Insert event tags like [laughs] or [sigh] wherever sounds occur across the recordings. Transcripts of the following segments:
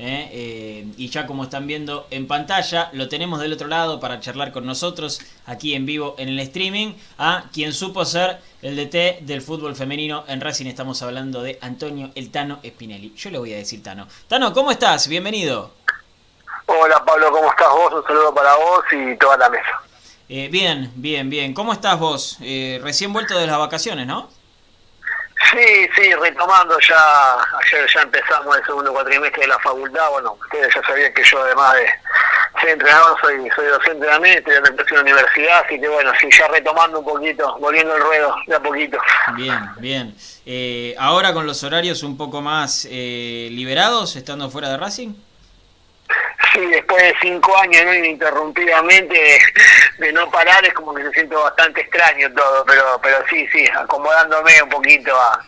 ¿eh? Eh, y ya como están viendo en pantalla, lo tenemos del otro lado para charlar con nosotros aquí en vivo en el streaming, a quien supo ser el DT del fútbol femenino en Racing. Estamos hablando de Antonio El Tano Spinelli. Yo le voy a decir Tano. Tano, ¿cómo estás? Bienvenido. Hola Pablo, ¿cómo estás vos? Un saludo para vos y toda la mesa. Eh, bien, bien, bien. ¿Cómo estás vos? recién vuelto de las vacaciones, ¿no? Sí, sí, retomando ya, ayer ya empezamos el segundo cuatrimestre de la facultad, bueno, ustedes ya sabían que yo además de ser entrenador soy, soy docente también, estoy en la universidad, así que bueno, sí, ya retomando un poquito, volviendo el ruedo de a poquito. Bien, bien. Eh, ahora con los horarios un poco más eh, liberados, estando fuera de Racing. Sí, después de cinco años ¿no? ininterrumpidamente de, no parar es como que se siento bastante extraño todo, pero pero sí, sí, acomodándome un poquito a,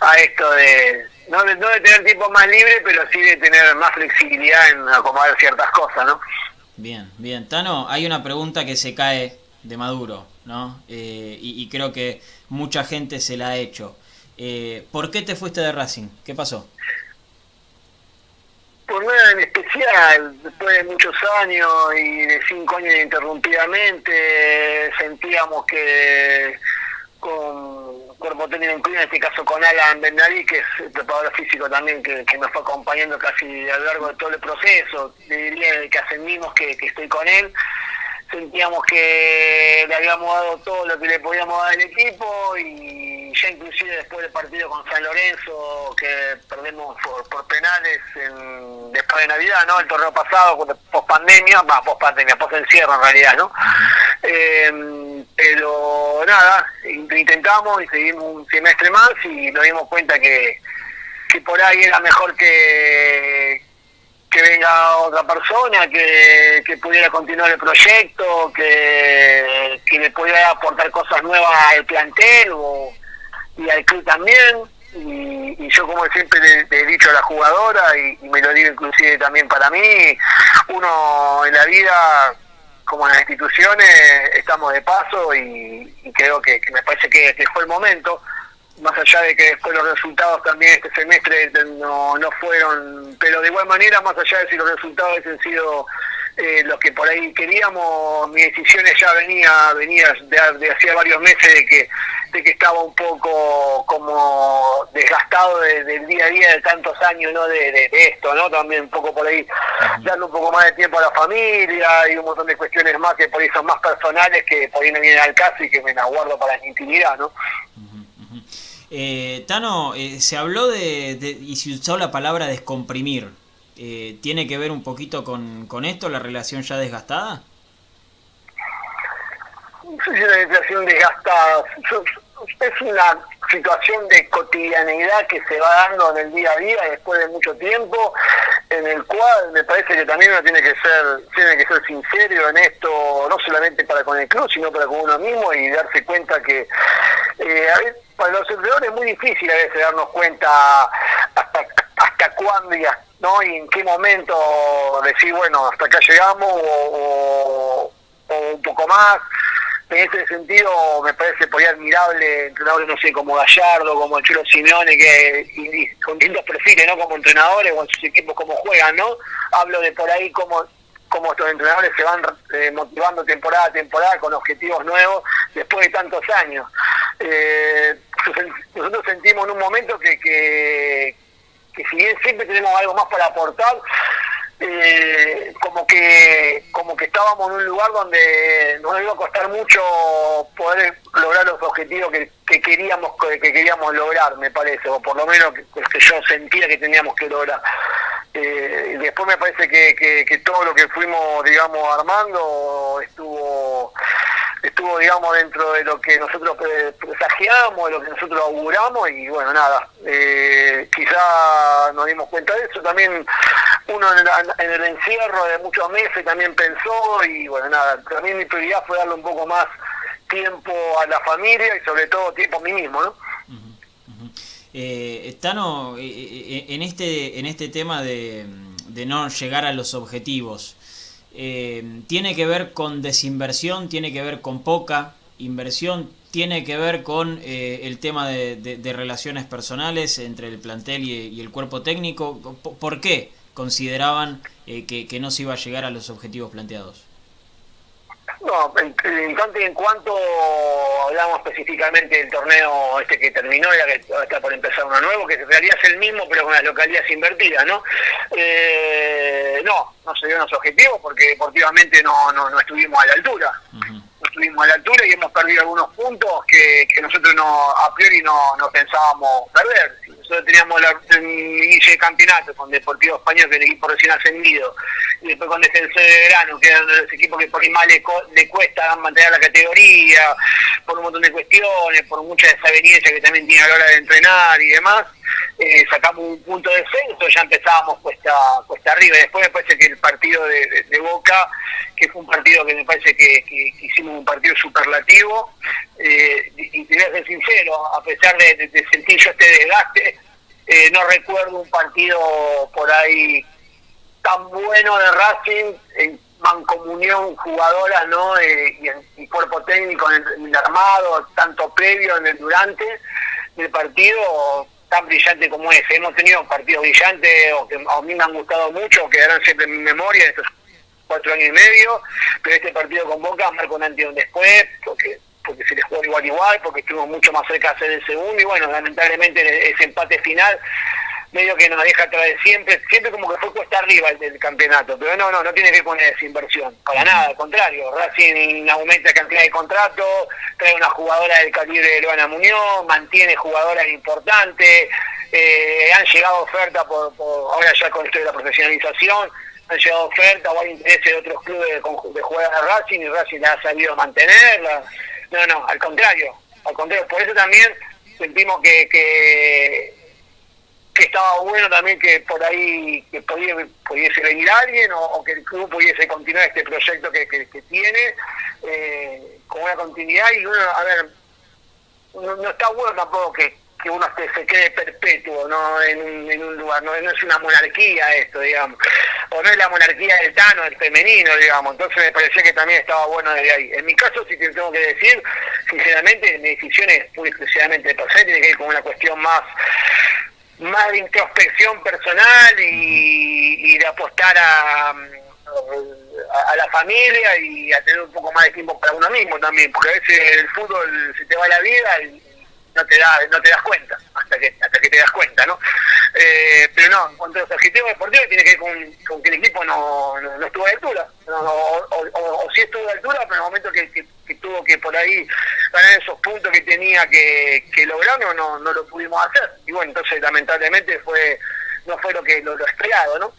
a esto de no, de no de tener tiempo más libre, pero sí de tener más flexibilidad en acomodar ciertas cosas, ¿no? Bien, bien. Tano, hay una pregunta que se cae de Maduro, ¿no? Eh, y, creo que mucha gente se la ha hecho. Eh, ¿Por qué te fuiste de Racing? ¿Qué pasó? Por nada en especial, después de muchos años y de cinco años ininterrumpidamente, sentíamos que con cuerpo técnico incluido, en este caso con Alan Bernadí, que es el preparador físico también, que, nos fue acompañando casi a lo largo de todo el proceso, diría que ascendimos, que, que estoy con él, sentíamos que le habíamos dado todo lo que le podíamos dar al equipo y ya inclusive después del partido con San Lorenzo que perdemos por, penales después de Navidad, ¿no? El torneo pasado, post pandemia, va, post pandemia, encierro en realidad, ¿no? Em, pero nada, intentamos y seguimos un semestre más y nos dimos cuenta que, que por ahí era mejor que que venga otra persona que, que pudiera continuar el proyecto, que, que le pudiera aportar cosas nuevas al plantel o, y al club también. Y, yo como siempre le, he dicho a la jugadora y, me lo digo inclusive también para mí, uno en la vida como en las instituciones estamos de paso y, creo que, me parece que, que fue el momento más allá de que después los resultados también este semestre no, no fueron, pero de igual manera, más allá de si los resultados han sido eh, los que por ahí queríamos, mi decisión ya venía venía de, hacía varios meses de que de que estaba un poco como desgastado del día a día de tantos años no de, esto no también un poco por ahí dando un poco más de tiempo a la familia y un montón de cuestiones más que por ahí son más personales que por ahí no vienen al caso y que me aguardo para la intimidad no eh, Tano, eh, se habló de, y se usó la palabra descomprimir. Eh, ¿Tiene que ver un poquito con, con esto, la relación ya desgastada? No sé si una relación desgastada. Es una situación de cotidianeidad que se va dando en el día a día después de mucho tiempo, en el cual me parece que también uno tiene que ser, tiene que ser sincero en esto, no solamente para con el club, sino para con uno mismo y darse cuenta que eh, para los empleadores es muy difícil a veces darnos cuenta hasta, hasta cuándo y, ¿no? y en qué momento decir, bueno, hasta acá llegamos o, un poco más. En ese sentido me parece por ahí admirable entrenadores, no sé, como Gallardo, como Chulo Simeone, que con distintos perfiles, ¿no? Como entrenadores o en sus equipos como juegan, ¿no? Hablo de por ahí como cómo estos entrenadores se van eh, motivando temporada a temporada con objetivos nuevos después de tantos años. Eh, nosotros sentimos en un momento que, si bien siempre tenemos algo más para aportar, eh, como que como que estábamos en un lugar donde nos iba a costar mucho poder lograr los objetivos que, queríamos que queríamos lograr me parece o por lo menos que, que yo sentía que teníamos que lograr. Eh, después me parece que, que, todo lo que fuimos, digamos, armando digamos, dentro de lo que nosotros presagiamos, de lo que nosotros auguramos y bueno, nada, eh, quizá nos dimos cuenta de eso. También uno en, el encierro de muchos meses también pensó y bueno, nada, también mi prioridad fue darle un poco más tiempo a la familia y sobre todo tiempo a mí mismo, ¿no? Eh, Tano, eh, eh, en, este, en este tema de, no llegar a los objetivos, eh, ¿tiene que ver con desinversión? ¿Tiene que ver con poca inversión? ¿Tiene que ver con el tema de, relaciones personales entre el plantel y, el cuerpo técnico? ¿Por qué consideraban eh, que no se iba a llegar a los objetivos planteados. No, en, y en cuanto hablamos específicamente del torneo este que terminó, ya que está por empezar uno nuevo, que en realidad es el mismo, pero con las localidades invertidas, ¿no? Eh, no, no se dio nuestro objetivo porque deportivamente no, no, no estuvimos a la altura. Estuvimos a la altura y hemos perdido algunos puntos que, nosotros no a priori no, pensábamos perder nosotros teníamos la, el inicio de campeonato con Deportivo Español, que es el equipo recién ascendido, y después con Defensor de Verano, que eran los equipos que por ahí más le, le, cuesta mantener la categoría, por un montón de cuestiones, por mucha desaveniencia que también tiene a la hora de entrenar y demás. Eh, sacamos un punto de descenso, ya empezábamos cuesta, cuesta arriba. Después me parece que el partido de, Boca, que fue un partido que me parece que, hicimos un partido superlativo, eh, y te voy a ser sincero, a pesar de, sentir yo este desgaste, eh, no recuerdo un partido por ahí tan bueno de Racing en mancomunión jugadoras ¿no? y, en, cuerpo técnico en el, armado, tanto previo en el durante del partido tan brillante como ese. Hemos tenido partidos brillantes o que a mí me han gustado mucho, quedarán siempre en mi memoria estos cuatro años y medio, pero este partido con Boca marca un antes después, porque porque se les jugó igual igual, porque estuvimos mucho más cerca de hacer el segundo y bueno, lamentablemente ese empate final medio que nos deja traer siempre, siempre como que fue cuesta arriba el del campeonato, pero no, no, no tiene que poner esa inversión, para nada, al contrario, Racing aumenta la cantidad de contratos, trae una jugadora del calibre de Luana Muñoz, mantiene jugadoras importantes, eh, han llegado ofertas por, ahora ya con esto de la profesionalización, han llegado ofertas o hay interés de otros clubes de, de jugar a Racing y Racing la ha sabido mantenerla, no, no, al contrario, al contrario, por eso también sentimos que, que que estaba bueno también que por ahí que pudiese venir alguien o, que el club pudiese continuar este proyecto que, que, tiene eh, con una continuidad y uno, a ver, no, está bueno tampoco que, que uno se quede perpetuo ¿no? en, un, en un lugar, no, es una monarquía esto, digamos, o no es la monarquía del Tano, el femenino, digamos, entonces me parecía que también estaba bueno desde ahí. En mi caso, si te tengo que decir, sinceramente, mi decisión es muy exclusivamente pasar, tiene que ir con una cuestión más más de introspección personal y, de apostar a, a, la familia y a tener un poco más de tiempo para uno mismo también, porque a veces el fútbol se te va la vida y no te da, no te das cuenta hasta que hasta que te das cuenta, ¿no? Eh, pero no, en cuanto a los objetivos deportivos tiene que ver con, que el equipo no, no, estuvo a altura, o, o, sí estuvo a altura, pero en el momento que, tuvo que por ahí ganar esos puntos que tenía que, que lograr, no, no, lo pudimos hacer. Y bueno, entonces lamentablemente fue no fue lo que lo, esperado, ¿no?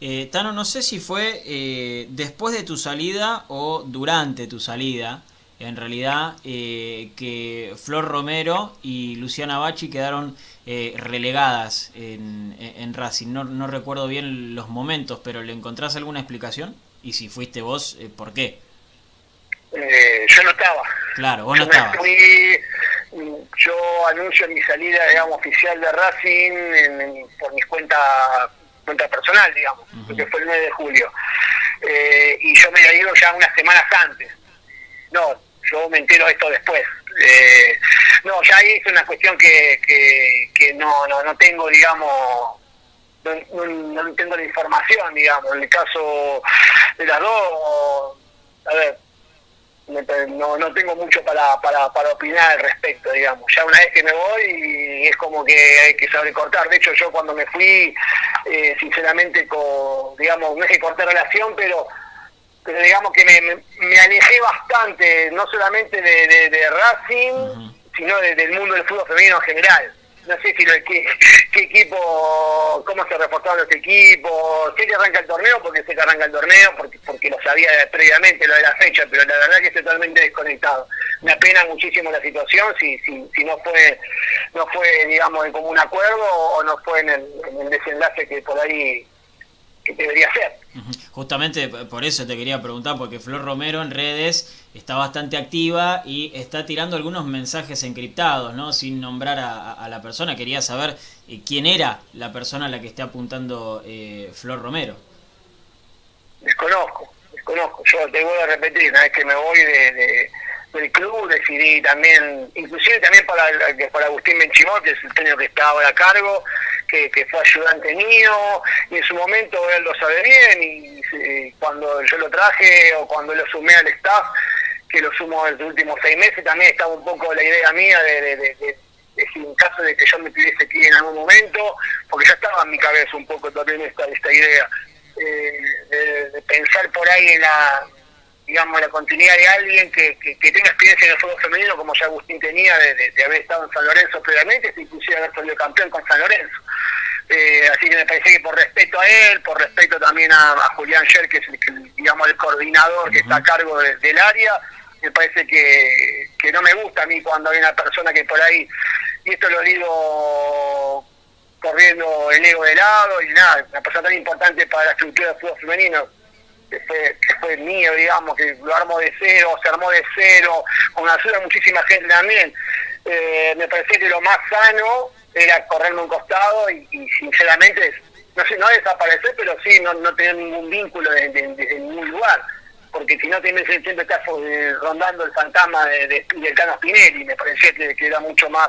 Eh, Tano, no sé si fue eh, después de tu salida o durante tu salida, en realidad eh, que Flor Romero y Luciana Bachi quedaron eh, relegadas en, en Racing. No, no, recuerdo bien los momentos, pero ¿le encontrás alguna explicación? Y si fuiste vos, eh, ¿por qué? yo no estaba. Claro, vos no estabas. yo anuncio mi salida, digamos, oficial de Racing por mi cuenta, cuenta personal, digamos, que fue el 9 de julio. y yo me he ido ya unas semanas antes. No, yo me entero esto después. Eh, no, ya ahí es una cuestión que, que, no, no, no tengo, digamos, no, no, tengo la información, digamos. En el caso de las dos, a ver, no, no tengo mucho para, para, para opinar al respecto, digamos. Ya una vez que me voy, es como que hay que saber cortar. De hecho, yo cuando me fui, eh, sinceramente, con, digamos, no es que corté relación, pero pero digamos que me, me, alejé bastante, no solamente de, de, Racing, sino del mundo del fútbol femenino en general. No sé si lo, qué, qué equipo, cómo se reforzaron los equipos, sé que arranca el torneo, porque sé que arranca el torneo, porque, porque lo sabía previamente lo de la fecha, pero la verdad que estoy totalmente desconectado. Me apena muchísimo la situación, si, si, si no fue, no fue digamos, en común acuerdo o no fue en el, en el desenlace que por ahí que debería ser. Justamente por eso te quería preguntar, porque Flor Romero en redes está bastante activa y está tirando algunos mensajes encriptados, ¿no? Sin nombrar a, la persona. Quería saber eh, quién era la persona a la que está apuntando eh, Flor Romero. Desconozco, desconozco. Yo te voy a repetir, una vez que me voy de, del club decidí también, inclusive también para, para Agustín Benchimot, que es el técnico que está ahora a cargo, que, fue ayudante mío, y en su momento él lo sabe bien, y, cuando yo lo traje o cuando lo sumé al staff, que lo sumo en los últimos seis meses, también estaba un poco la idea mía de, de, en caso de que yo me pidiese aquí en algún momento, porque ya estaba en mi cabeza un poco también esta, esta idea, eh, de, pensar por ahí en la digamos, la continuidad de alguien que, que, tenga experiencia en el fútbol femenino, como ya Agustín tenía, de, de, haber estado en San Lorenzo previamente, inclusive haber salido campeón con San Lorenzo. Eh, así que me parece que por respeto a él, por respeto también a, Julián Scher, que es el, digamos, el coordinador que está a cargo del área, me parece que, que no me gusta a mí cuando hay una persona que por ahí, y esto lo digo corriendo el ego de lado y nada, una persona tan importante para la estructura del fútbol femenino, que fue, que fue mío, digamos, que lo armó de cero, se armó de cero, con la ayuda de muchísima gente también. Eh, me parecía que lo más sano era correrme un costado y, sinceramente, no sé, no desaparecer, pero sí no, no tener ningún vínculo desde ningún lugar porque si no tienes siempre estás eh, rondando el fantasma de, de, del Cano Spinelli, me parecía que, era mucho más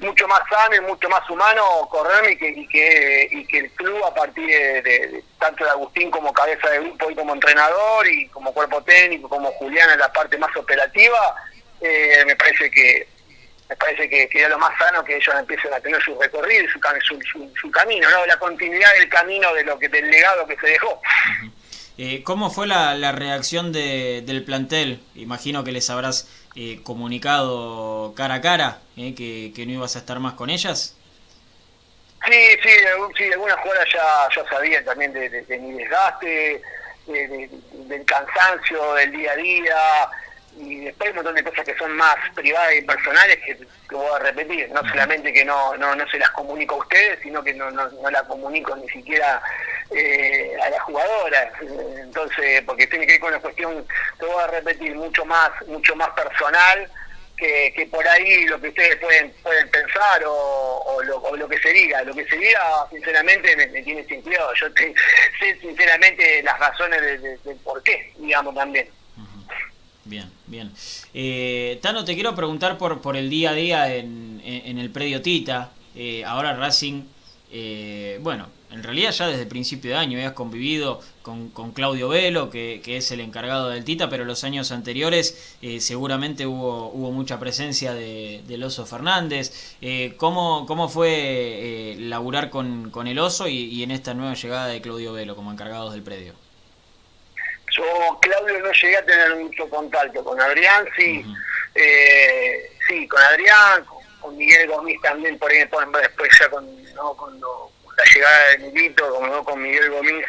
mucho más sano y mucho más humano correrme y que, y que, que el club a partir de, tanto de Agustín como cabeza de grupo y como entrenador y como cuerpo técnico, como Julián en la parte más operativa, eh, me parece que me parece que, era lo más sano que ellos empiecen a tener su recorrido y su, su, su, camino, ¿no? la continuidad del camino de lo que del legado que se dejó. Eh, ¿Cómo fue la, reacción de, del plantel? Imagino que les habrás eh, comunicado cara a cara eh, que, no ibas a estar más con ellas. Sí, sí, sí algunas jugadoras ya, ya sabían también de, mi desgaste, del cansancio del día a día, y después hay un montón de cosas que son más privadas y personales que, que voy a repetir, no solamente que no, no, no se las comunico a ustedes, sino que no, no, no la comunico ni siquiera eh, a las jugadoras, entonces, porque tiene que ver con una cuestión, te voy a repetir, mucho más, mucho más personal, que, que, por ahí lo que ustedes pueden pueden pensar o, lo, que se diga. Lo que se diga, sinceramente, me, tiene sentido. Yo sé sinceramente las razones del por qué, digamos, también. Bien, bien. Eh, Tano, te quiero preguntar por, por el día a día en, en, el predio Tita. Eh, ahora Racing, eh, bueno, en realidad ya desde principio de año habías convivido con, con Claudio Velo, que, que, es el encargado del Tita, pero los años anteriores eh, seguramente hubo, hubo mucha presencia de, del Oso Fernández. Eh, ¿cómo, ¿Cómo fue laburar con, con el Oso y, y en esta nueva llegada de Claudio Velo como encargados del predio? Yo, Claudio, no llegué a tener mucho contacto con Adrián, sí, eh, sí, con Adrián, con, Miguel Gómez también, por ahí después ya con, con, la llegada de Milito, como con Miguel Gómez,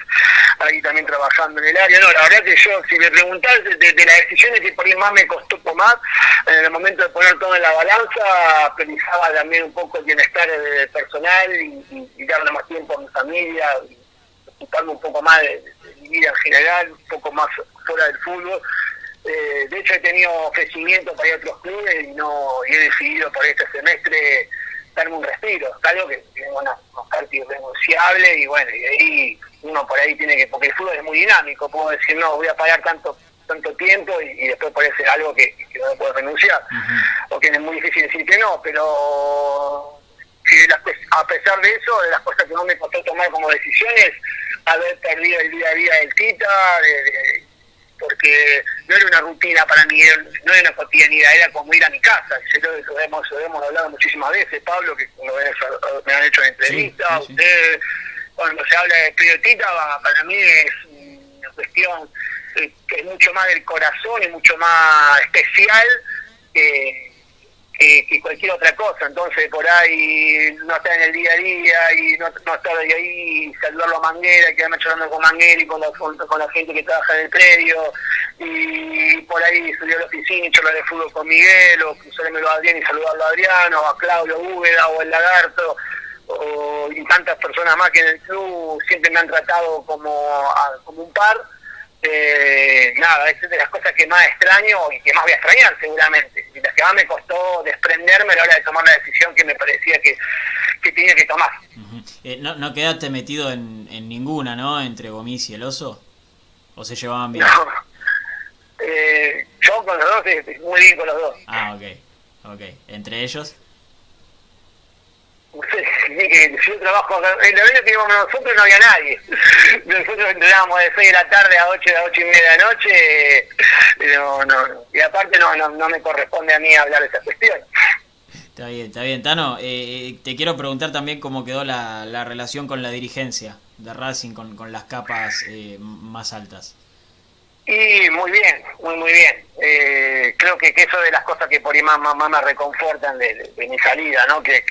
ahí también trabajando en el área. No, la verdad que yo, si me preguntás de, las decisiones que por ahí más me costó tomar, en el momento de poner todo en la balanza, pensaba también un poco el bienestar personal y, y darle más tiempo a mi familia, y ocuparme un poco más de en general, un poco más fuera del fútbol. Eh, de hecho, he tenido ofrecimientos para ir a otros clubes y, no, he decidido por este semestre darme un respiro, algo que tiene una, unos irrenunciable y bueno, y ahí uno por ahí tiene que, porque el fútbol es muy dinámico, puedo decir, no, voy a pagar tanto tanto tiempo y, después puede ser algo que, no puedo renunciar, o que es muy difícil decir que no, pero a pesar de eso, de las cosas que no me costó tomar como decisiones, haber perdido el día a día del Tita, porque no era una rutina para mí, no era una cotidianidad, era como ir a mi casa. Eso lo hemos, hemos hablado muchísimas veces, Pablo, que me han hecho en entrevistas, ustedes, cuando se habla de Tita, para mí es una cuestión eh, que es mucho más del corazón y mucho más especial. Que cualquier otra cosa. Entonces, por ahí no estar en el día a día y no, no estar ahí, ahí saludarlo a Manguera, quedarme charlando con Manguera y con la, con, la gente que trabaja en el predio. Y por ahí subir a la oficina y charlar de fútbol con Miguel, o cruzármelo a Adrián y saludarlo a Adriano, a Claudio Úbeda o el Lagarto. O, y tantas personas más que en el club siempre me han tratado como, como un par eh, nada, es de las cosas que más extraño y que más voy a extrañar seguramente. Y las que más me costó desprenderme a la hora de tomar la decisión que me parecía que, tenía que tomar. Eh, no, ¿No quedaste metido en, ninguna, no? Entre Gomis y el oso. ¿O se llevaban bien? Eh, yo con los dos, muy bien con los dos. Ah, ok. Ok. ¿Entre ellos? [laughs] yo trabajo en el año que íbamos nosotros no había nadie. [laughs] Nosotros entrenábamos de 6 de la tarde a 8 de 8 y media de la noche. No, no, y aparte no, no, no me corresponde a mí hablar de esa cuestión. Está bien, está bien. Tano, eh, eh, te quiero preguntar también cómo quedó la, la relación con la dirigencia de Racing, con, con las capas eh, más altas. Y muy bien, muy muy bien. Eh, creo que, que, eso de las cosas que por ahí más, más, me reconfortan de, mi salida, ¿no? Que,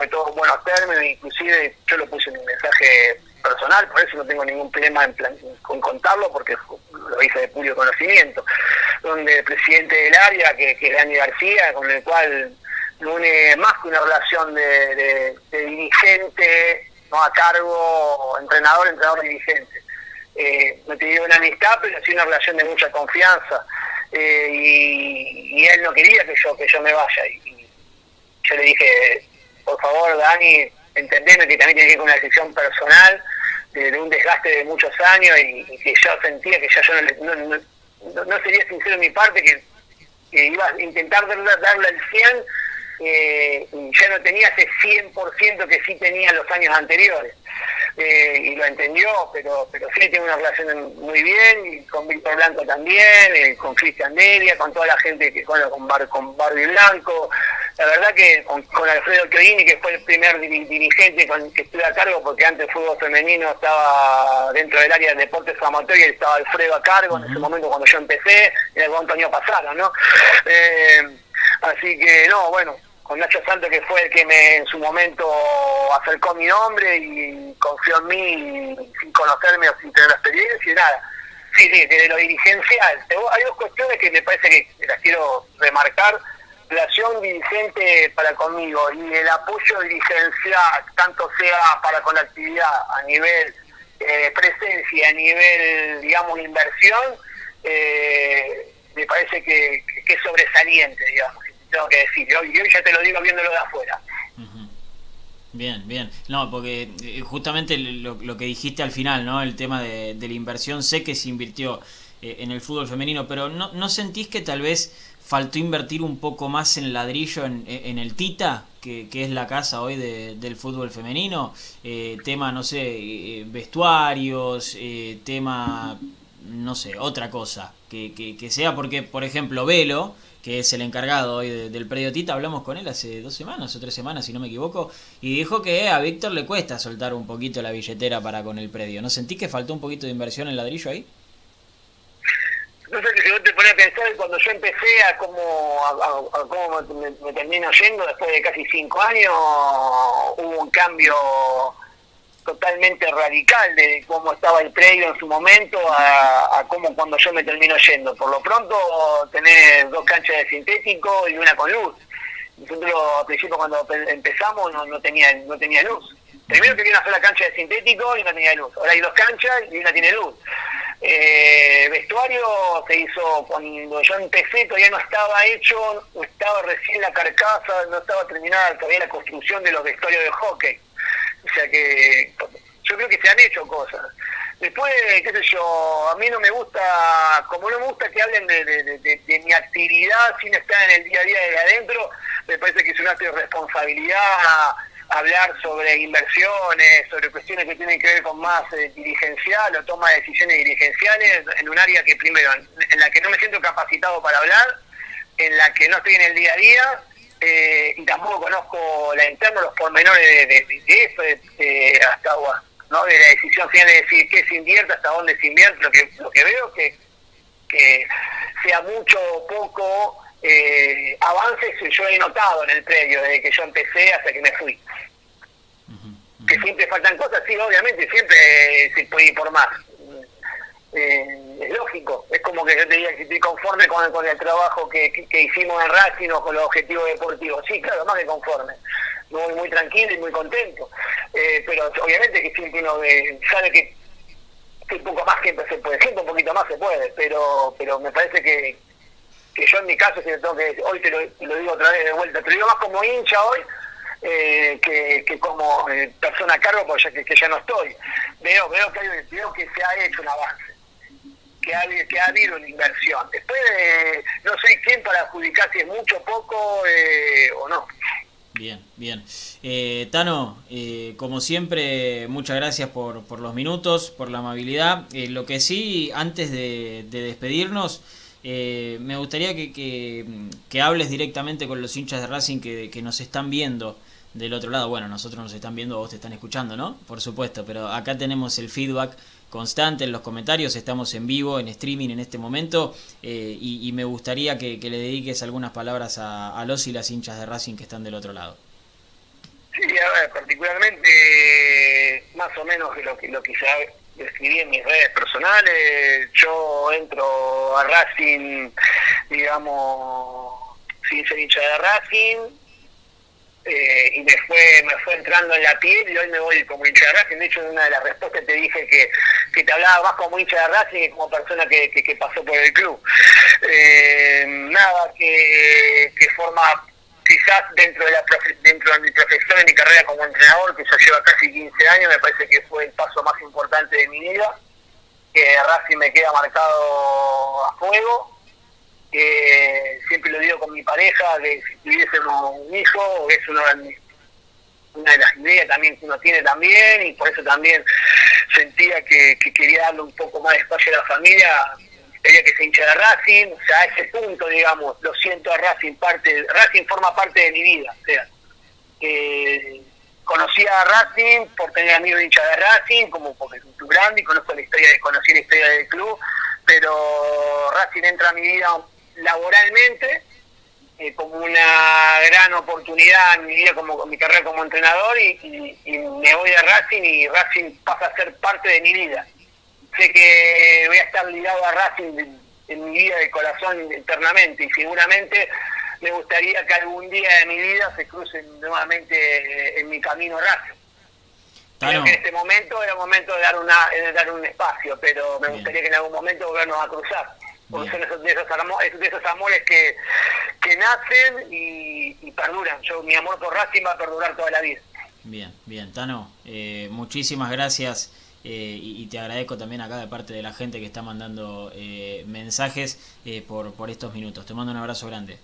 fue todo en buenos términos, inclusive yo lo puse en un mensaje personal, por eso no tengo ningún problema en plan, con contarlo, porque lo hice de puro conocimiento, donde el presidente del área, que, es Dani García, con el cual no une más que una relación de, dirigente, no a cargo, entrenador, entrenador, dirigente eh, no te digo una amistad, pero sí una relación de mucha confianza. Eh, y, él no quería que yo que yo me vaya. Y, yo le dije, por favor, Dani, entendeme que también tiene que ir con una decisión personal de, un desgaste de muchos años y, que yo sentía que ya yo no, no, sería sincero en mi parte, que, iba a intentar darle, darle el 100 eh, y ya no tenía ese 100% que sí tenía los años anteriores. Eh, y lo entendió, pero pero sí tiene una relación muy bien, y con Víctor Blanco también, eh, con Cristian Delia, con toda la gente que con, con, con Barbie Blanco, la verdad que con, Alfredo Chiorini, que fue el primer dirigente con que estuve a cargo, porque antes el fútbol femenino estaba dentro del área de deportes amateur y estaba Alfredo a cargo en ese momento cuando yo empecé, en el año pasado, ¿no? Eh, así que no, bueno, con Nacho Santos, que fue el que me en su momento acercó mi nombre y confió en mí sin conocerme o sin tener la experiencia y nada. Sí, sí, desde lo dirigencial. Hay dos cuestiones que me parece que las quiero remarcar. Relación dirigente para conmigo y el apoyo dirigencial, tanto sea para con la actividad a nivel eh, presencia, a nivel, digamos, inversión, eh, me parece que, que es sobresaliente, digamos tengo que decir. Yo, ya te lo digo viéndolo de afuera. Bien, bien. No, porque eh, justamente lo, que dijiste al final, ¿no? El tema de, la inversión, sé que se invirtió eh, en el fútbol femenino, pero ¿no, ¿no sentís que tal vez faltó invertir un poco más en ladrillo en, el Tita, que, es la casa hoy de, del fútbol femenino? Eh, tema, no sé, vestuarios, tema, no sé, otra cosa. Que, que, que sea porque, por ejemplo, Velo que es el encargado hoy del predio Tita, hablamos con él hace dos semanas o tres semanas, si no me equivoco, y dijo que a Víctor le cuesta soltar un poquito la billetera para con el predio. ¿No sentí que faltó un poquito de inversión en ladrillo ahí? No sé si vos te pones a pensar cuando yo empecé a cómo, a, cómo me, termino yendo después de casi cinco años, hubo un cambio totalmente radical de cómo estaba el predio en su momento a, cómo cuando yo me termino yendo. Por lo pronto tener dos canchas de sintético y una con luz. Nosotros al principio cuando empezamos no, no tenía no tenía luz. Primero que una sola cancha de sintético y no tenía luz. Ahora hay dos canchas y una tiene luz. Eh, vestuario se hizo cuando yo empecé, todavía no estaba hecho, estaba recién la carcasa, no estaba terminada todavía la construcción de los vestuarios de hockey o sea que yo creo que se han hecho cosas. Después, qué sé yo, a mí no me gusta, como no me gusta que hablen de, mi actividad sin estar en el día a día de adentro, me parece que es un acto de responsabilidad hablar sobre inversiones, sobre cuestiones que tienen que ver con más eh, dirigencial o toma de decisiones dirigenciales en un área que primero, en la que no me siento capacitado para hablar, en la que no estoy en el día a día eh, y tampoco conozco la interna, los pormenores de, de, eso, hasta ¿no? de la decisión final de decir qué se invierte, hasta dónde se invierte, lo que, lo que veo que, que sea mucho o poco eh, avances yo he notado en el predio desde que yo empecé hasta que me fui. Que siempre faltan cosas, sí, obviamente, siempre se puede ir por más. Eh, es lógico, es como que yo te diga que estoy conforme con, con el trabajo que, que, hicimos en Racing o con los objetivos deportivos. Sí, claro, más que conforme. Muy, muy tranquilo y muy contento. Eh, pero obviamente que siempre uno sabe que, un poco más siempre se puede, siempre un poquito más se puede, pero pero me parece que, que yo en mi caso, si tengo que hoy te lo, digo otra vez de vuelta, te lo digo más como hincha hoy, eh, que, que, como persona a cargo, porque ya, que, ya no estoy. Veo, veo, que hay, veo que se ha hecho un avance que ha, que ha habido una inversión. Después no sé quién para adjudicar si es mucho, poco eh, o no. Bien, bien. Eh, Tano, eh, como siempre, muchas gracias por, por, los minutos, por la amabilidad. Eh, lo que sí, antes de, despedirnos, me gustaría que, que, hables directamente con los hinchas de Racing que, que, nos están viendo del otro lado. Bueno, nosotros nos están viendo, vos te están escuchando, ¿no? Por supuesto, pero acá tenemos el feedback constante en los comentarios, estamos en vivo, en streaming en este momento, eh, y, me gustaría que, le dediques algunas palabras a, los y las hinchas de Racing que están del otro lado. Sí, a ver, particularmente, más o menos lo que, lo que escribí en mis redes personales, yo entro a Racing, digamos, sin ser hincha de Racing, eh, y me fue, me fue entrando en la piel y hoy me voy como hincha de Racing. De hecho, en una de las respuestas te dije que, que te hablaba más como hincha de Racing que como persona que, que, pasó por el club. Eh, nada, que, que forma dentro de, la dentro de mi profesión, de mi carrera como entrenador, que ya lleva casi 15 años, me parece que fue el paso más importante de mi vida, que Racing me queda marcado a fuego que siempre lo digo con mi pareja, que si tuviésemos un hijo, es de, una de las ideas también que uno tiene también, y por eso también sentía que, quería darle un poco más de espacio a la familia, quería que se hincha de Racing, o sea, a ese punto, digamos, lo siento a Racing, parte, Racing forma parte de mi vida, o sea, conocí a Racing por tener amigos de hincha de Racing, como porque es un club grande y conozco la historia, conocí la historia del club, pero Racing entra a mi vida laboralmente eh, como una gran oportunidad en mi vida como mi carrera como entrenador y, me voy a Racing y Racing pasa a ser parte de mi vida sé que voy a estar ligado a Racing en, mi vida de corazón eternamente y seguramente me gustaría que algún día de mi vida se crucen nuevamente en mi camino Racing. Creo que en este momento era momento de dar una de dar un espacio, pero me gustaría que en algún momento volvernos a cruzar porque son esos, de, esos amores, de esos amores que, que nacen y, perduran. Yo, mi amor por Racing va a perdurar toda la vida. Bien, bien, Tano, eh, muchísimas gracias eh, y, te agradezco también acá de parte de la gente que está mandando eh, mensajes por, por estos minutos. Te mando un abrazo grande.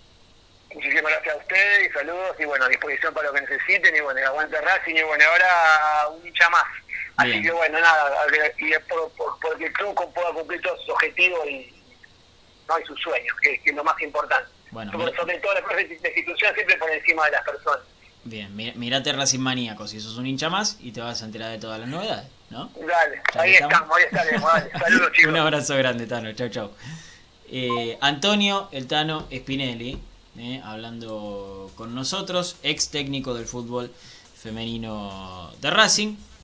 Muchísimas gracias a ustedes y saludos y bueno, a disposición para lo que necesiten y bueno, aguante Racing y bueno, ahora un hincha más. Así que bueno, nada, y por, por, porque el club pueda cumplir todos sus objetivos y, ¿no? y sus sueños, que, es lo más importante. Bueno, sobre, todo la institución siempre por encima de las personas. Bien, mirate Racing Maníaco, si sos un hincha más y te vas a enterar de todas las novedades, ¿no? Dale, ahí estamos, ahí estaremos, [laughs] Saludos chicos. un abrazo grande, Tano, chau chau. Eh, Antonio El Tano Spinelli, eh, hablando con nosotros, ex técnico del fútbol femenino de Racing.